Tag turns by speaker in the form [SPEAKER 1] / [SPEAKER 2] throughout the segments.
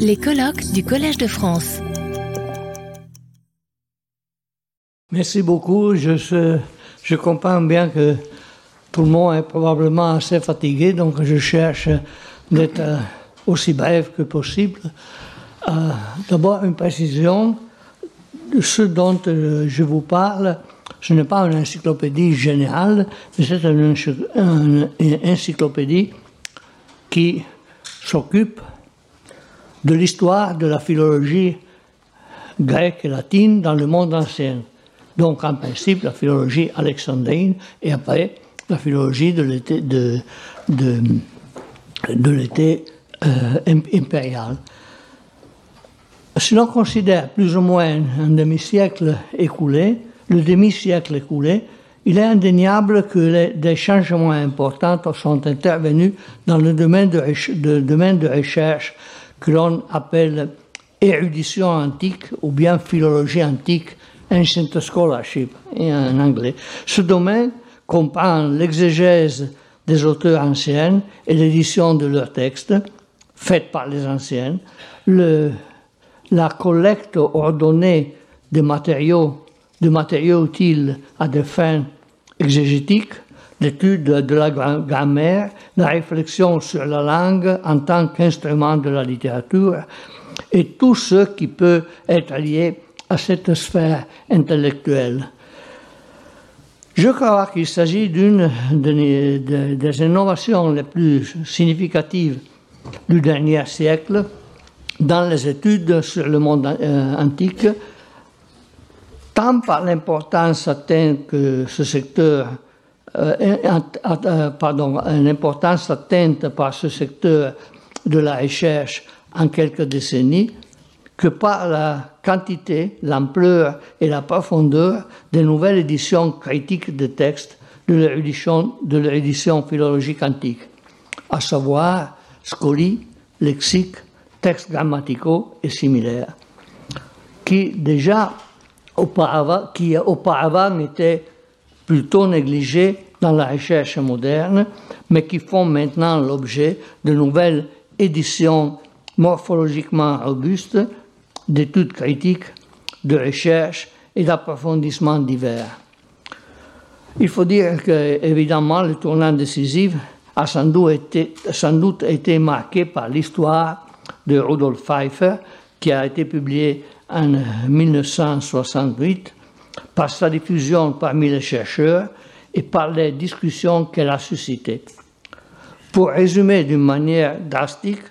[SPEAKER 1] Les colloques du Collège de France.
[SPEAKER 2] Merci beaucoup. Je, comprends bien que tout le monde est probablement assez fatigué, donc je cherche d'être euh, aussi bref que possible. Euh, d'abord, une précision. Ce dont euh, je vous parle, ce n'est pas une encyclopédie générale, mais c'est une encyclopédie qui s'occupe de l'histoire de la philologie grecque et latine dans le monde ancien. Donc, en principe, la philologie alexandrine et après la philologie de l'été euh, impérial. Si l'on considère plus ou moins un demi-siècle écoulé, le demi-siècle écoulé, il est indéniable que des changements importants sont intervenus dans le domaine domaine de recherche que l'on appelle érudition antique ou bien philologie antique, ancient scholarship en anglais. Ce domaine comprend l'exégèse des auteurs anciens et l'édition de leurs textes, faite par les anciens, la collecte ordonnée de matériaux, de matériaux utiles à des fins exégétiques, l'étude de la grammaire, la réflexion sur la langue en tant qu'instrument de la littérature, et tout ce qui peut être lié à cette sphère intellectuelle. Je crois qu'il s'agit d'une des innovations les plus significatives du dernier siècle dans les études sur le monde euh, antique, tant par l'importance atteinte que ce secteur, euh, euh, pardon, l'importance atteinte par ce secteur de la recherche en quelques décennies, que par la quantité, l'ampleur et la profondeur des nouvelles éditions critiques de textes de l'édition philologique antique, à savoir scoli, lexiques, textes grammaticaux et similaires, qui déjà auparavant, qui auparavant étaient plutôt négligés dans la recherche moderne, mais qui font maintenant l'objet de nouvelles éditions morphologiquement robustes d'études critiques, de recherche et d'approfondissements divers. Il faut dire que, évidemment, le tournant décisif a sans doute été, sans doute été marqué par l'histoire de Rudolf Pfeiffer, qui a été publiée en 1968, par sa diffusion parmi les chercheurs et par les discussions qu'elle a suscitées. Pour résumer d'une manière drastique,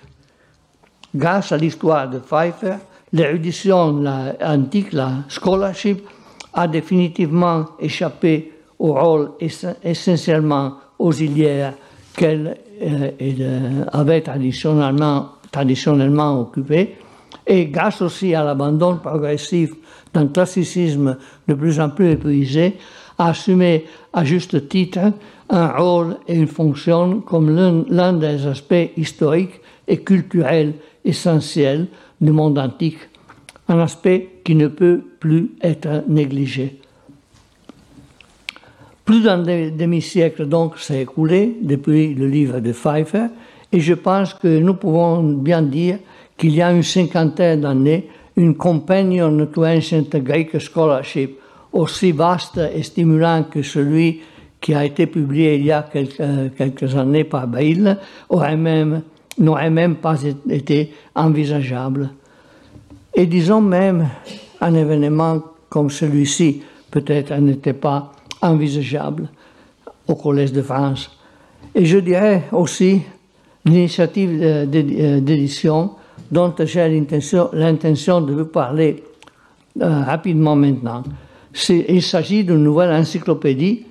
[SPEAKER 2] grâce à l'histoire de Pfeiffer, l'érudition antique, la scholarship, a définitivement échappé au rôle essentiellement auxiliaire qu'elle euh, euh, avait traditionnellement, traditionnellement occupé, et grâce aussi à l'abandon progressif d'un classicisme de plus en plus épuisé, a assumé à juste titre un rôle et une fonction comme l'un des aspects historiques et culturels essentiels du monde antique, un aspect qui ne peut plus être négligé. Plus d'un demi-siècle donc s'est écoulé depuis le livre de Pfeiffer, et je pense que nous pouvons bien dire qu'il y a une cinquantaine d'années, une Companion to Ancient Greek Scholarship aussi vaste et stimulant que celui qui a été publié il y a quelques, années par Bail aurait même n'aurait même pas été envisageable. Et disons même, un événement comme celui-ci peut-être n'était pas envisageable au Collège de France. Et je dirais aussi l'initiative d'édition dont j'ai l'intention de vous parler euh, rapidement maintenant. Il s'agit d'une nouvelle encyclopédie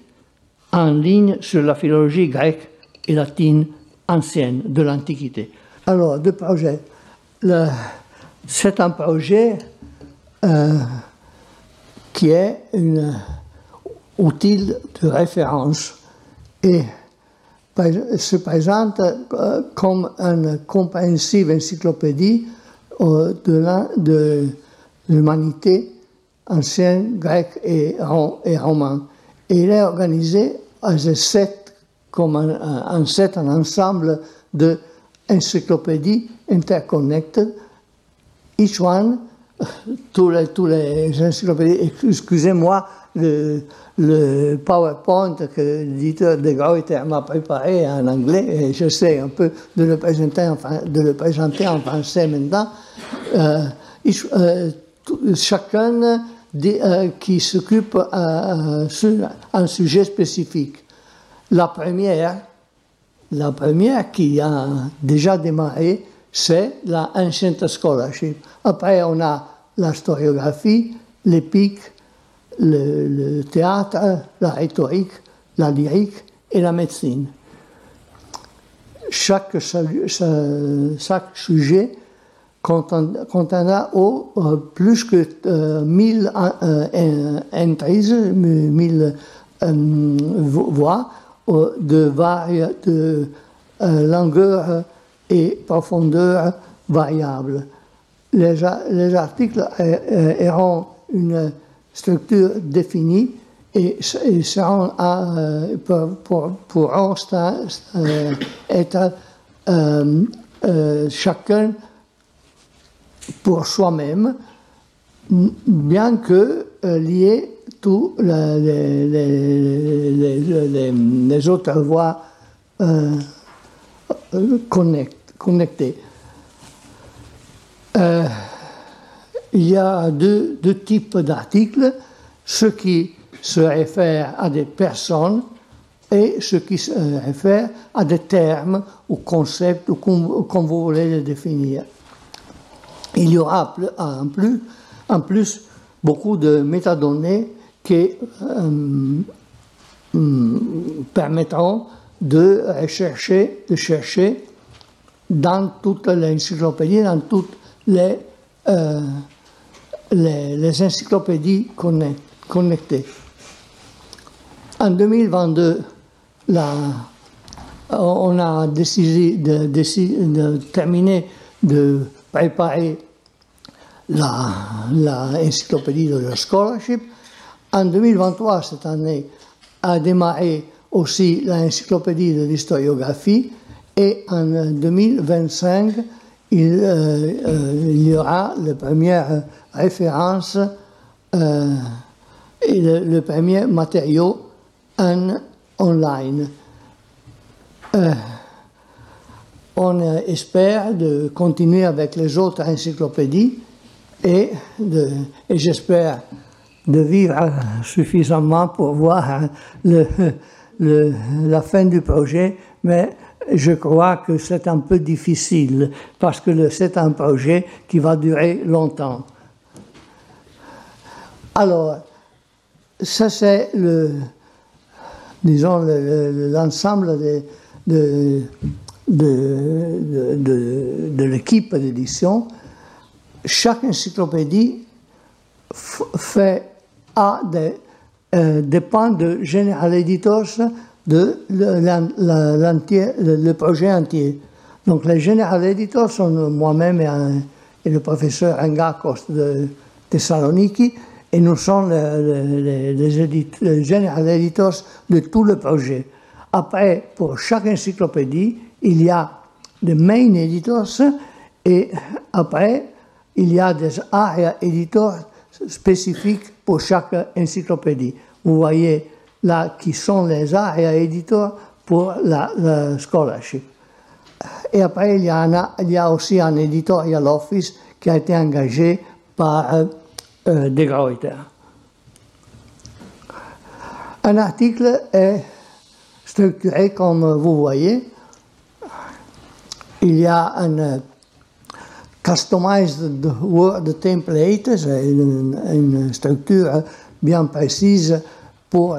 [SPEAKER 2] en ligne sur la philologie grecque et latine ancienne de l'Antiquité. Alors, deux projets. C'est un projet euh, qui est un outil de référence et se présente euh, comme une compréhensive encyclopédie euh, de l'humanité ancienne, grecque et, romaine. Et il est organisé à sept comme un, un, un ensemble de encyclopédies interconnected. Each one, tous les, tous les encyclopédies, excusez-moi, le, PowerPoint que l'éditeur de Gruyter m'a préparé en anglais, et j'essaie un peu de le présenter en, de le présenter en français maintenant. Euh, euh, chacun euh, qui s'occupe sur un sujet spécifique. La première, la première qui a déjà démarré, c'est la Ancient Scholarship. Après, on a la historiographie, l'épique, le, théâtre, la rhétorique, la lyrique et la médecine. Chaque, chaque sujet contiendra au, euh, plus que euh, 1000 euh, entries, 1000 voix de, de longueur et profondeur variables. Les, les articles auront une structure définie et, seront à, pour, pourront être chacun pour soi-même, bien que euh, lié tous les, les, autres voies euh, euh, connectées. Il y a deux, types d'articles, ceux qui se réfèrent à des personnes et ceux qui se réfèrent à des termes ou concepts ou comme vous voulez les définir. Il y aura en plus, beaucoup de métadonnées qui euh, mm, permettront de chercher, de chercher dans toute l'encyclopédie, dans toutes les, euh, les, encyclopédies connectées. En 2022, on a décidé de, terminer de préparer l'encyclopédie la de la scholarship. En 2023, cette année, a démarré aussi l'encyclopédie de l'historiographie et en 2025, il, euh, euh, il, y aura la première référence euh, et le, premier matériau en online. On espère de continuer avec les autres encyclopédies et, j'espère de vivre suffisamment pour voir la fin du projet, mais je crois que c'est un peu difficile parce que c'est un projet qui va durer longtemps. Alors, ça c'est le, disons, l'ensemble de, l'équipe d'édition chaque encyclopédie fait des, euh, dépend de General Editors de le, projet entier. Donc les General Editors sont moi-même et, le professeur Angakos de Thessaloniki et nous sommes les, les, General Editors de tout le projet. Après, pour chaque encyclopédie, il y a des main editors et après, il y a des area éditeurs spécifiques pour chaque encyclopédie. Vous voyez là qui sont les area éditeurs pour la, scholarship. Et après, il y, a il y a aussi un editorial office qui a été engagé par euh, euh. Un article est structuré comme vous voyez. Il y a un customized word template, c'est une, structure bien précise pour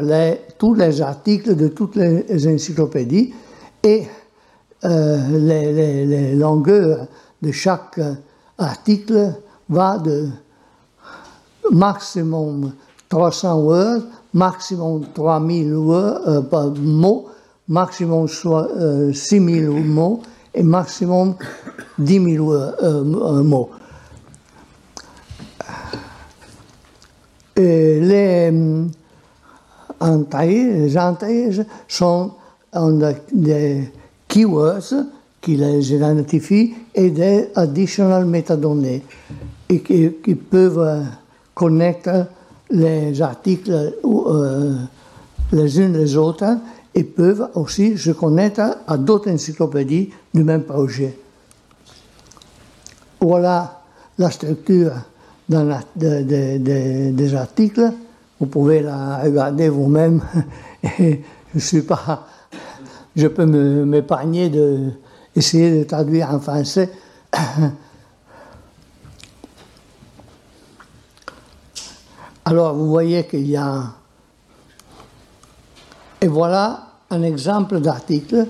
[SPEAKER 2] tous les articles de toutes les encyclopédies et euh, les, longueurs de chaque article va de maximum 300 words, maximum 3000 euh, mots, maximum 6000 euh, mots et maximum 10 000 euh, mots. Les les entrées sont des keywords qui les identifient et des additional métadonnées qui, peuvent euh, connecter les articles euh, les uns les autres et peuvent aussi se connecter à d'autres encyclopédies du même projet. Voilà la structure des articles. Vous pouvez la regarder vous-même. je suis pas, je peux m'épargner de essayer de traduire en français. Alors vous voyez qu'il y a... Et voilà un exemple d'article.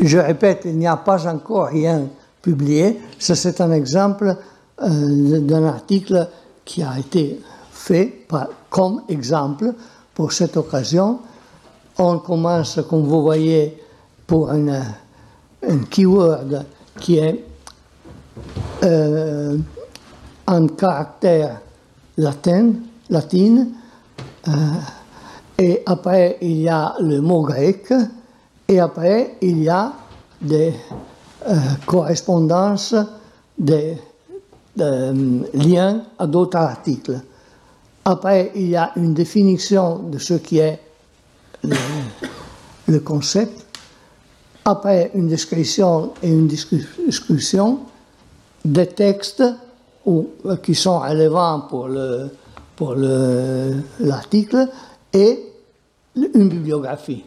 [SPEAKER 2] Je répète, il n'y a pas encore rien publié. C'est un exemple euh, d'un article qui a été fait comme exemple pour cette occasion. On commence, comme vous voyez, pour un, keyword qui est euh, un caractère latin, latine, euh, et après il y a le mot grec, et après il y a des euh, correspondances, des, liens à d'autres articles. Après, il y a une définition de ce qui est le, concept. Après, une description et une discussion des textes euh, qui sont relevants pour le pour l'article et une bibliographie.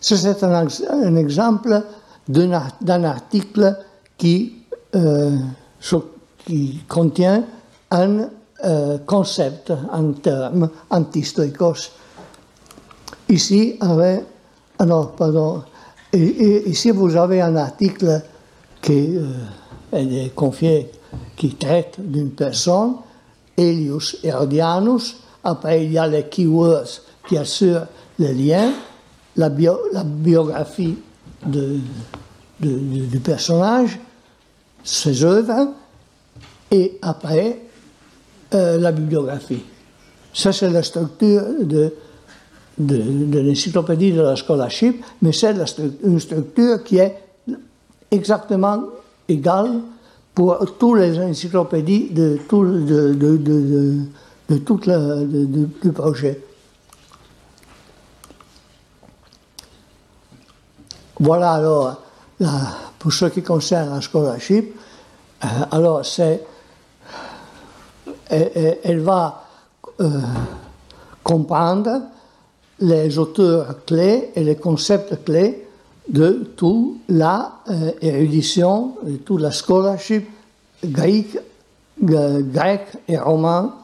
[SPEAKER 2] C'est un, un, exemple d'un article qui, euh, qui contient un euh, concept, un terme antistoïcos. Ici, avec, ah ici vous avez un article qui est confié qui traite d'une personne, Elius Herodianus. Après, il y a les keywords qui assurent le lien, la, biographie du personnage, ses œuvres, et après, euh, la bibliographie. Ça, c'est la structure de, de, l'encyclopédie de la scholarship, mais c'est une structure qui est exactement égale pour toutes les encyclopédies de tout, de, de, de, de tout du projet. Voilà alors, pour ce qui concerne la scholarship, euh, alors c'est, elle, va euh, comprendre les auteurs clés et les concepts clés de toute la euh, érudition, de toute la scholarship grecque, et romain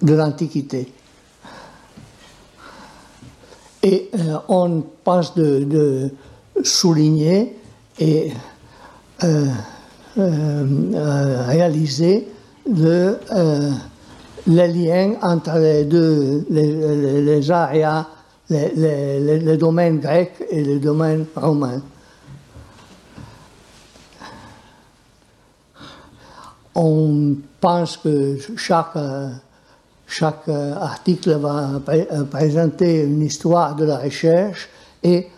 [SPEAKER 2] de l'Antiquité. Et euh, on pense de, souligner et euh, réaliser le, les liens entre les deux, les, les, les, domaines grecs et les domaines romains. On pense que chaque, chaque article va présenter une histoire de la recherche et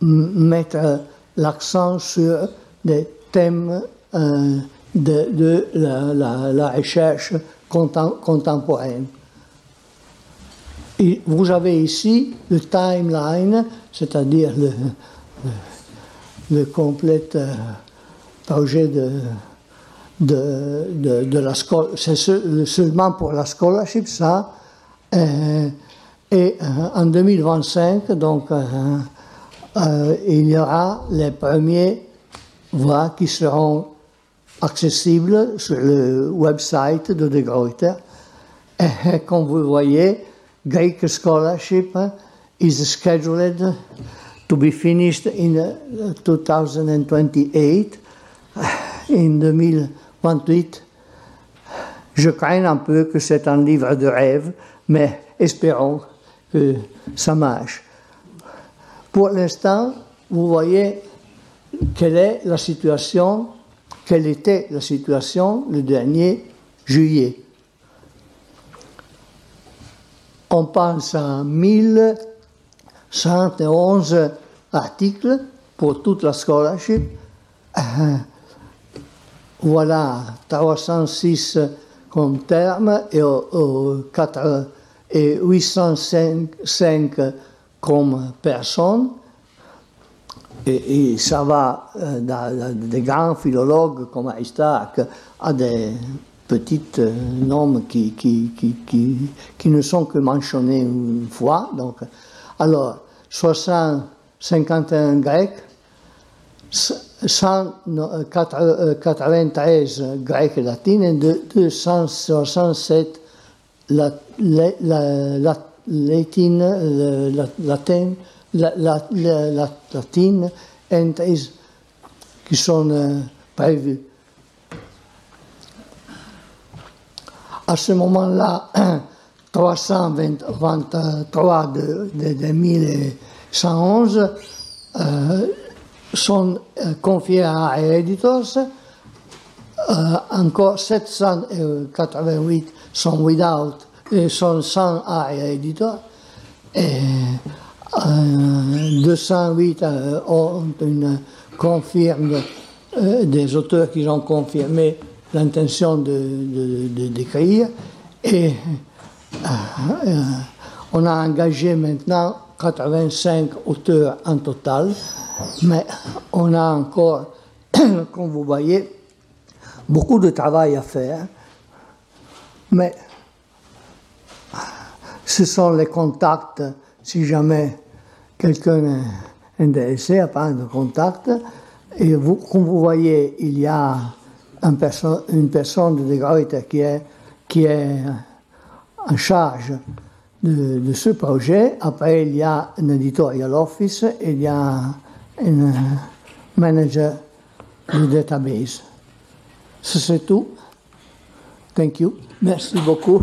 [SPEAKER 2] mettre l'accent sur des thèmes euh, de, la, recherche contemporaine vous avez ici le timeline, c'est-à-dire le, le, complet euh, projet de, de, de, la C'est seulement pour la scholarship, ça. Euh, et euh, en 2025, donc, il y aura les premiers voix qui seront accessibles sur le website de De Gruyter. Et comme vous voyez, Greek scholarship is scheduled to be finished in 2028. In 2028, je crains un peu que c'est un livre de rêve, mais espérons que ça marche. Pour l'instant, vous voyez quelle est la situation, quelle était la situation le dernier juillet? on pense à 1111 articles pour toute la scholarship. voilà 306 comme terme et, et 805 comme personne. Et, ça va euh, des grands philologues comme Isaac à des petites euh, noms qui, qui, qui, qui, ne sont que mentionnés une fois. Donc, alors, 651 grecs, 193 euh, grecs et latines et 267 la, la, la, latin, latine qui sont prévus. à ce moment-là, 323 de, de, de 1111 euh, sont euh, confiés à Editors, euh, encore 788 sont without, sont sans à Editor, et 208 ont une confirme des auteurs qui ont confirmé l'intention de, d'écrire. Et euh, euh, on a engagé maintenant 85 auteurs en total, mais on a encore, comme vous voyez, beaucoup de travail à faire, mais ce sont les contacts, si jamais quelqu'un est intéressé à prendre contact, et comme vous voyez, il y a une personne de Gruyter qui est, qui est en charge de, ce projet. Après, il y a un editorial office et il y a un manager de database. C'est tout. Thank you. Merci beaucoup.